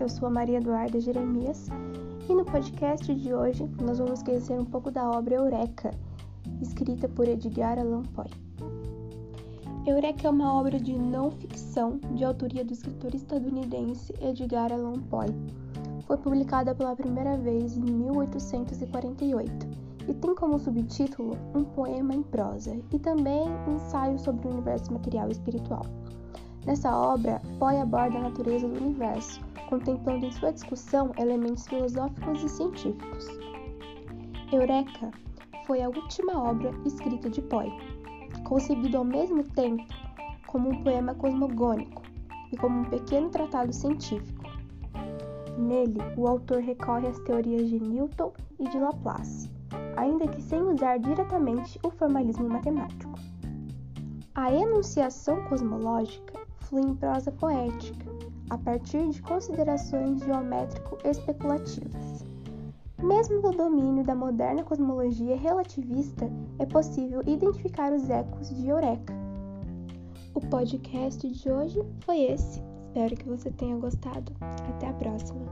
eu sou a Maria Eduarda Jeremias e no podcast de hoje nós vamos conhecer um pouco da obra Eureka, escrita por Edgar Allan Poe. Eureka é uma obra de não ficção de autoria do escritor estadunidense Edgar Allan Poe. Foi publicada pela primeira vez em 1848 e tem como subtítulo um poema em prosa e também um ensaio sobre o universo material e espiritual. Nessa obra, Poe aborda a natureza do universo, contemplando em sua discussão elementos filosóficos e científicos. Eureka foi a última obra escrita de Poe, concebido ao mesmo tempo como um poema cosmogônico e como um pequeno tratado científico. Nele, o autor recorre às teorias de Newton e de Laplace, ainda que sem usar diretamente o formalismo matemático. A enunciação cosmológica flui em prosa poética, a partir de considerações geométrico-especulativas. Mesmo no domínio da moderna cosmologia relativista, é possível identificar os ecos de Eureka. O podcast de hoje foi esse. Espero que você tenha gostado. Até a próxima!